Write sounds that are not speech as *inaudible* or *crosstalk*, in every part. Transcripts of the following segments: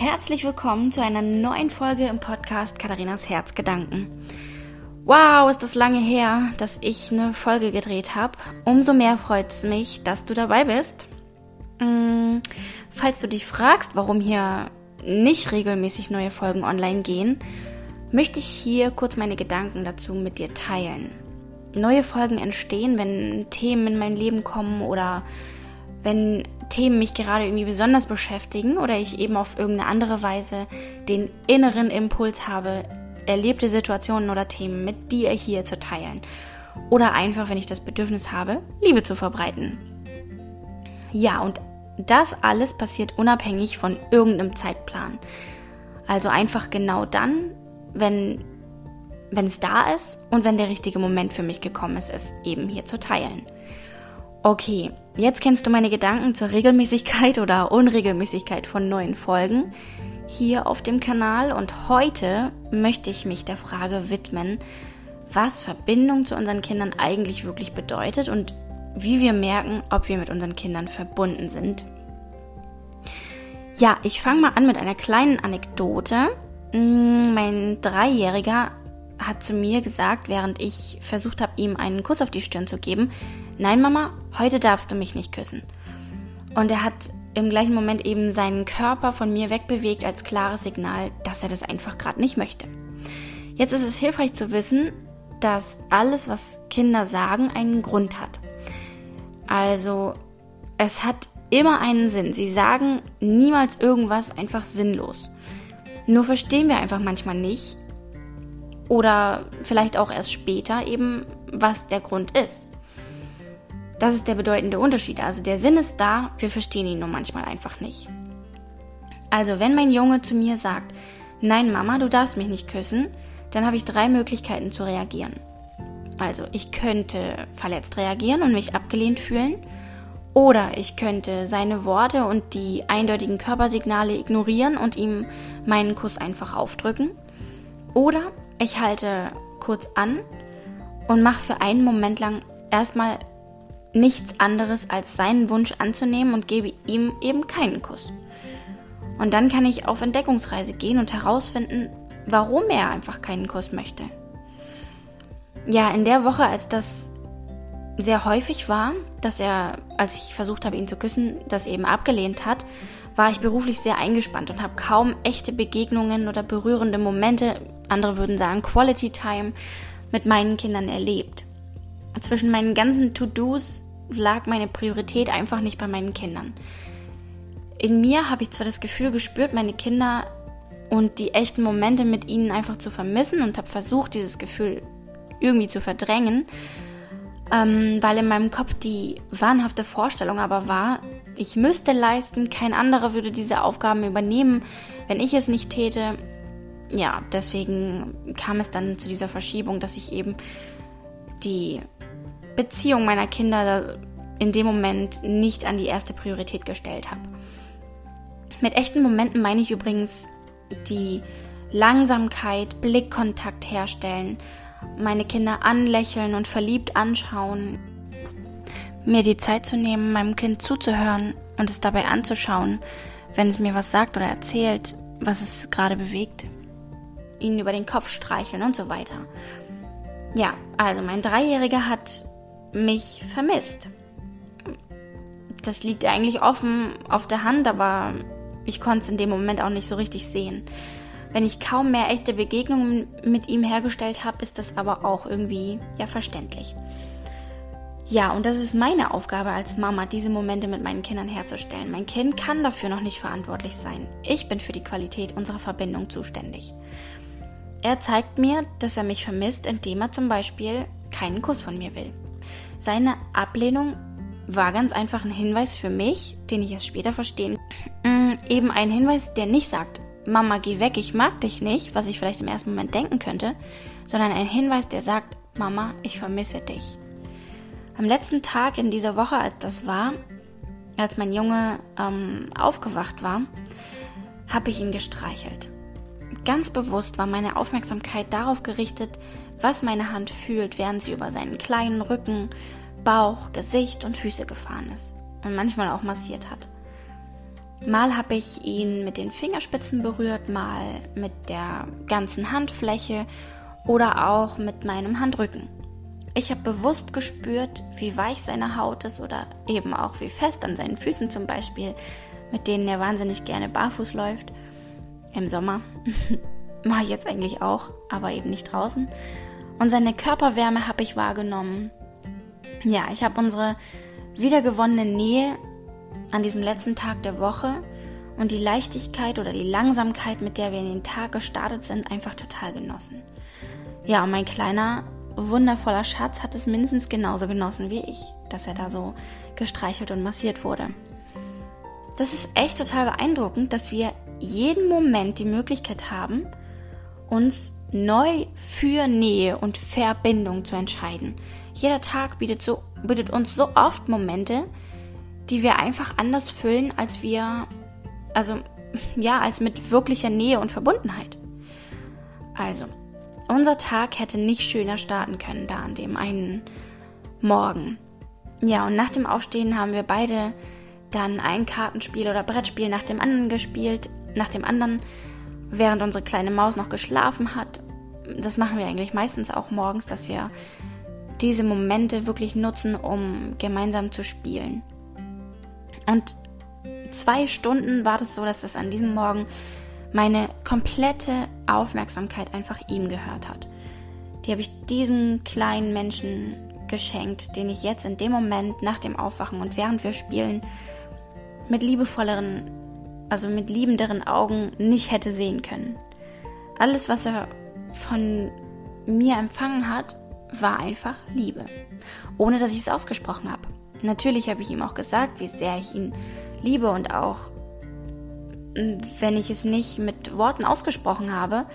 Herzlich willkommen zu einer neuen Folge im Podcast Katharinas Herzgedanken. Wow, ist das lange her, dass ich eine Folge gedreht habe. Umso mehr freut es mich, dass du dabei bist. Hm, falls du dich fragst, warum hier nicht regelmäßig neue Folgen online gehen, möchte ich hier kurz meine Gedanken dazu mit dir teilen. Neue Folgen entstehen, wenn Themen in mein Leben kommen oder wenn Themen mich gerade irgendwie besonders beschäftigen oder ich eben auf irgendeine andere Weise den inneren Impuls habe, erlebte Situationen oder Themen mit dir hier zu teilen. Oder einfach, wenn ich das Bedürfnis habe, Liebe zu verbreiten. Ja, und das alles passiert unabhängig von irgendeinem Zeitplan. Also einfach genau dann, wenn, wenn es da ist und wenn der richtige Moment für mich gekommen ist, es eben hier zu teilen. Okay, jetzt kennst du meine Gedanken zur Regelmäßigkeit oder Unregelmäßigkeit von neuen Folgen hier auf dem Kanal und heute möchte ich mich der Frage widmen, was Verbindung zu unseren Kindern eigentlich wirklich bedeutet und wie wir merken, ob wir mit unseren Kindern verbunden sind. Ja, ich fange mal an mit einer kleinen Anekdote. Mm, mein Dreijähriger hat zu mir gesagt, während ich versucht habe, ihm einen Kuss auf die Stirn zu geben, nein Mama, heute darfst du mich nicht küssen. Und er hat im gleichen Moment eben seinen Körper von mir wegbewegt als klares Signal, dass er das einfach gerade nicht möchte. Jetzt ist es hilfreich zu wissen, dass alles, was Kinder sagen, einen Grund hat. Also es hat immer einen Sinn. Sie sagen niemals irgendwas einfach sinnlos. Nur verstehen wir einfach manchmal nicht, oder vielleicht auch erst später eben, was der Grund ist. Das ist der bedeutende Unterschied. Also der Sinn ist da, wir verstehen ihn nur manchmal einfach nicht. Also wenn mein Junge zu mir sagt, nein Mama, du darfst mich nicht küssen, dann habe ich drei Möglichkeiten zu reagieren. Also ich könnte verletzt reagieren und mich abgelehnt fühlen. Oder ich könnte seine Worte und die eindeutigen Körpersignale ignorieren und ihm meinen Kuss einfach aufdrücken. Oder ich halte kurz an und mache für einen Moment lang erstmal nichts anderes als seinen Wunsch anzunehmen und gebe ihm eben keinen Kuss. Und dann kann ich auf Entdeckungsreise gehen und herausfinden, warum er einfach keinen Kuss möchte. Ja, in der Woche, als das sehr häufig war, dass er, als ich versucht habe, ihn zu küssen, das eben abgelehnt hat, war ich beruflich sehr eingespannt und habe kaum echte Begegnungen oder berührende Momente, andere würden sagen Quality Time, mit meinen Kindern erlebt. Zwischen meinen ganzen To-Dos lag meine Priorität einfach nicht bei meinen Kindern. In mir habe ich zwar das Gefühl gespürt, meine Kinder und die echten Momente mit ihnen einfach zu vermissen und habe versucht, dieses Gefühl irgendwie zu verdrängen, ähm, weil in meinem Kopf die wahnhafte Vorstellung aber war, ich müsste leisten, kein anderer würde diese Aufgaben übernehmen, wenn ich es nicht täte. Ja, deswegen kam es dann zu dieser Verschiebung, dass ich eben die Beziehung meiner Kinder in dem Moment nicht an die erste Priorität gestellt habe. Mit echten Momenten meine ich übrigens die Langsamkeit, Blickkontakt herstellen, meine Kinder anlächeln und verliebt anschauen, mir die Zeit zu nehmen, meinem Kind zuzuhören und es dabei anzuschauen, wenn es mir was sagt oder erzählt, was es gerade bewegt, ihnen über den Kopf streicheln und so weiter. Ja, also mein Dreijähriger hat mich vermisst. Das liegt eigentlich offen auf der Hand, aber ich konnte es in dem Moment auch nicht so richtig sehen. Wenn ich kaum mehr echte Begegnungen mit ihm hergestellt habe, ist das aber auch irgendwie ja verständlich. Ja, und das ist meine Aufgabe als Mama, diese Momente mit meinen Kindern herzustellen. Mein Kind kann dafür noch nicht verantwortlich sein. Ich bin für die Qualität unserer Verbindung zuständig. Er zeigt mir, dass er mich vermisst, indem er zum Beispiel keinen Kuss von mir will. Seine Ablehnung war ganz einfach ein Hinweis für mich, den ich erst später verstehen. Mm, eben ein Hinweis, der nicht sagt, Mama, geh weg, ich mag dich nicht, was ich vielleicht im ersten Moment denken könnte, sondern ein Hinweis, der sagt, Mama, ich vermisse dich. Am letzten Tag in dieser Woche, als das war, als mein Junge ähm, aufgewacht war, habe ich ihn gestreichelt. Ganz bewusst war meine Aufmerksamkeit darauf gerichtet, was meine Hand fühlt, während sie über seinen kleinen Rücken, Bauch, Gesicht und Füße gefahren ist und manchmal auch massiert hat. Mal habe ich ihn mit den Fingerspitzen berührt, mal mit der ganzen Handfläche oder auch mit meinem Handrücken. Ich habe bewusst gespürt, wie weich seine Haut ist oder eben auch wie fest an seinen Füßen zum Beispiel, mit denen er wahnsinnig gerne barfuß läuft. Im Sommer. *laughs* Mache ich jetzt eigentlich auch, aber eben nicht draußen. Und seine Körperwärme habe ich wahrgenommen. Ja, ich habe unsere wiedergewonnene Nähe an diesem letzten Tag der Woche und die Leichtigkeit oder die Langsamkeit, mit der wir in den Tag gestartet sind, einfach total genossen. Ja, und mein kleiner, wundervoller Schatz hat es mindestens genauso genossen wie ich, dass er da so gestreichelt und massiert wurde. Das ist echt total beeindruckend, dass wir jeden Moment die Möglichkeit haben, uns neu für Nähe und Verbindung zu entscheiden. Jeder Tag bietet, so, bietet uns so oft Momente, die wir einfach anders füllen, als wir, also ja, als mit wirklicher Nähe und Verbundenheit. Also, unser Tag hätte nicht schöner starten können da an dem einen Morgen. Ja, und nach dem Aufstehen haben wir beide dann ein Kartenspiel oder Brettspiel nach dem anderen gespielt, nach dem anderen, während unsere kleine Maus noch geschlafen hat. Das machen wir eigentlich meistens auch morgens, dass wir diese Momente wirklich nutzen, um gemeinsam zu spielen. Und zwei Stunden war das so, dass es an diesem Morgen meine komplette Aufmerksamkeit einfach ihm gehört hat. Die habe ich diesem kleinen Menschen geschenkt, den ich jetzt in dem Moment nach dem Aufwachen und während wir spielen mit liebevolleren, also mit liebenderen Augen nicht hätte sehen können. Alles, was er von mir empfangen hat, war einfach Liebe, ohne dass ich es ausgesprochen habe. Natürlich habe ich ihm auch gesagt, wie sehr ich ihn liebe und auch, wenn ich es nicht mit Worten ausgesprochen habe,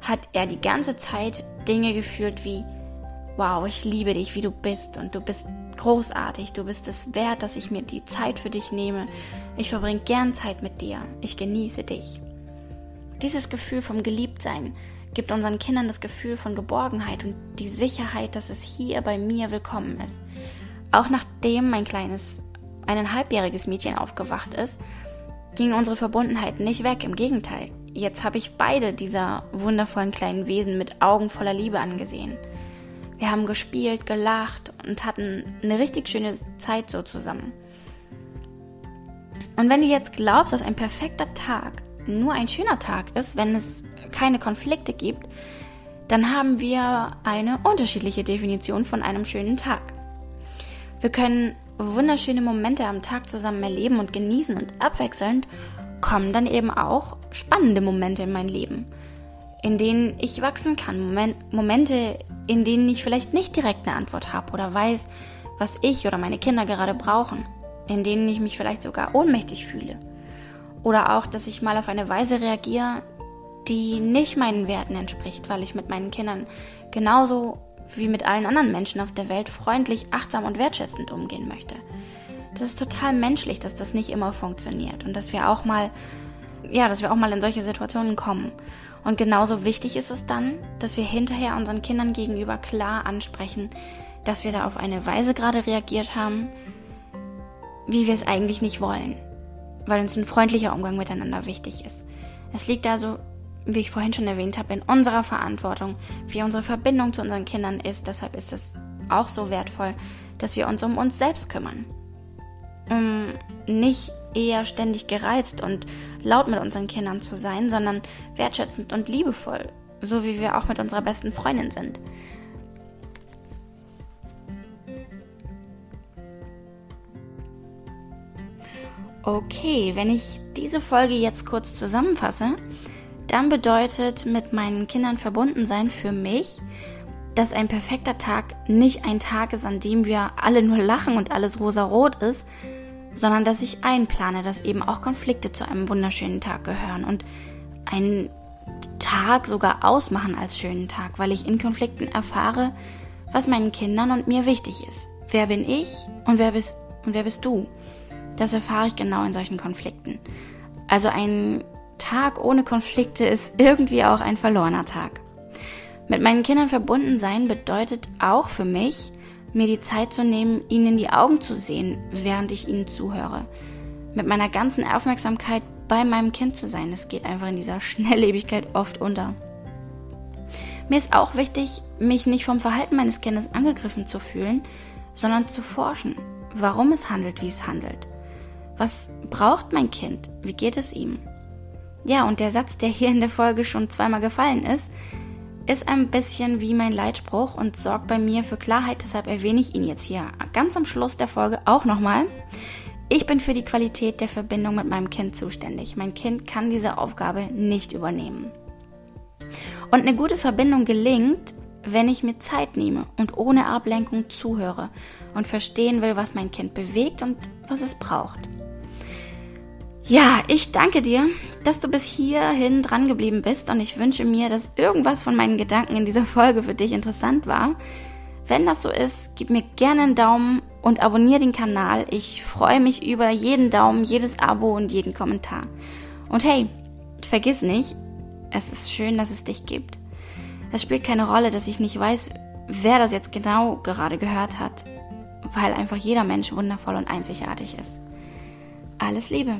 hat er die ganze Zeit Dinge gefühlt wie, wow, ich liebe dich, wie du bist und du bist großartig, du bist es wert, dass ich mir die Zeit für dich nehme. Ich verbringe gern Zeit mit dir, ich genieße dich. Dieses Gefühl vom Geliebtsein gibt unseren Kindern das Gefühl von Geborgenheit und die Sicherheit, dass es hier bei mir willkommen ist. Auch nachdem mein kleines, eineinhalbjähriges Mädchen aufgewacht ist, ging unsere Verbundenheit nicht weg. Im Gegenteil. Jetzt habe ich beide dieser wundervollen kleinen Wesen mit Augen voller Liebe angesehen. Wir haben gespielt, gelacht und hatten eine richtig schöne Zeit so zusammen. Und wenn du jetzt glaubst, dass ein perfekter Tag nur ein schöner Tag ist, wenn es keine Konflikte gibt, dann haben wir eine unterschiedliche Definition von einem schönen Tag. Wir können wunderschöne Momente am Tag zusammen erleben und genießen und abwechselnd kommen dann eben auch spannende Momente in mein Leben, in denen ich wachsen kann, Moment, Momente, in denen ich vielleicht nicht direkt eine Antwort habe oder weiß, was ich oder meine Kinder gerade brauchen, in denen ich mich vielleicht sogar ohnmächtig fühle. Oder auch, dass ich mal auf eine Weise reagiere, die nicht meinen Werten entspricht, weil ich mit meinen Kindern genauso wie mit allen anderen Menschen auf der Welt freundlich, achtsam und wertschätzend umgehen möchte. Das ist total menschlich, dass das nicht immer funktioniert und dass wir auch mal, ja, dass wir auch mal in solche Situationen kommen. Und genauso wichtig ist es dann, dass wir hinterher unseren Kindern gegenüber klar ansprechen, dass wir da auf eine Weise gerade reagiert haben, wie wir es eigentlich nicht wollen, weil uns ein freundlicher Umgang miteinander wichtig ist. Es liegt also wie ich vorhin schon erwähnt habe, in unserer Verantwortung, wie unsere Verbindung zu unseren Kindern ist. Deshalb ist es auch so wertvoll, dass wir uns um uns selbst kümmern. Um nicht eher ständig gereizt und laut mit unseren Kindern zu sein, sondern wertschätzend und liebevoll, so wie wir auch mit unserer besten Freundin sind. Okay, wenn ich diese Folge jetzt kurz zusammenfasse, dann bedeutet mit meinen Kindern verbunden sein für mich, dass ein perfekter Tag nicht ein Tag ist, an dem wir alle nur lachen und alles rosarot ist, sondern dass ich einplane, dass eben auch Konflikte zu einem wunderschönen Tag gehören und einen Tag sogar ausmachen als schönen Tag, weil ich in Konflikten erfahre, was meinen Kindern und mir wichtig ist. Wer bin ich und wer bist, und wer bist du? Das erfahre ich genau in solchen Konflikten. Also ein Tag ohne Konflikte ist irgendwie auch ein verlorener Tag. Mit meinen Kindern verbunden sein bedeutet auch für mich, mir die Zeit zu nehmen, ihnen in die Augen zu sehen, während ich ihnen zuhöre. mit meiner ganzen Aufmerksamkeit bei meinem Kind zu sein. Es geht einfach in dieser *laughs* Schnelllebigkeit oft unter. Mir ist auch wichtig, mich nicht vom Verhalten meines Kindes angegriffen zu fühlen, sondern zu forschen, warum es handelt, wie es handelt. Was braucht mein Kind? Wie geht es ihm? Ja, und der Satz, der hier in der Folge schon zweimal gefallen ist, ist ein bisschen wie mein Leitspruch und sorgt bei mir für Klarheit, deshalb erwähne ich ihn jetzt hier ganz am Schluss der Folge auch nochmal. Ich bin für die Qualität der Verbindung mit meinem Kind zuständig. Mein Kind kann diese Aufgabe nicht übernehmen. Und eine gute Verbindung gelingt, wenn ich mir Zeit nehme und ohne Ablenkung zuhöre und verstehen will, was mein Kind bewegt und was es braucht. Ja, ich danke dir, dass du bis hierhin dran geblieben bist und ich wünsche mir, dass irgendwas von meinen Gedanken in dieser Folge für dich interessant war. Wenn das so ist, gib mir gerne einen Daumen und abonniere den Kanal. Ich freue mich über jeden Daumen, jedes Abo und jeden Kommentar. Und hey, vergiss nicht, es ist schön, dass es dich gibt. Es spielt keine Rolle, dass ich nicht weiß, wer das jetzt genau gerade gehört hat, weil einfach jeder Mensch wundervoll und einzigartig ist. Alles Liebe!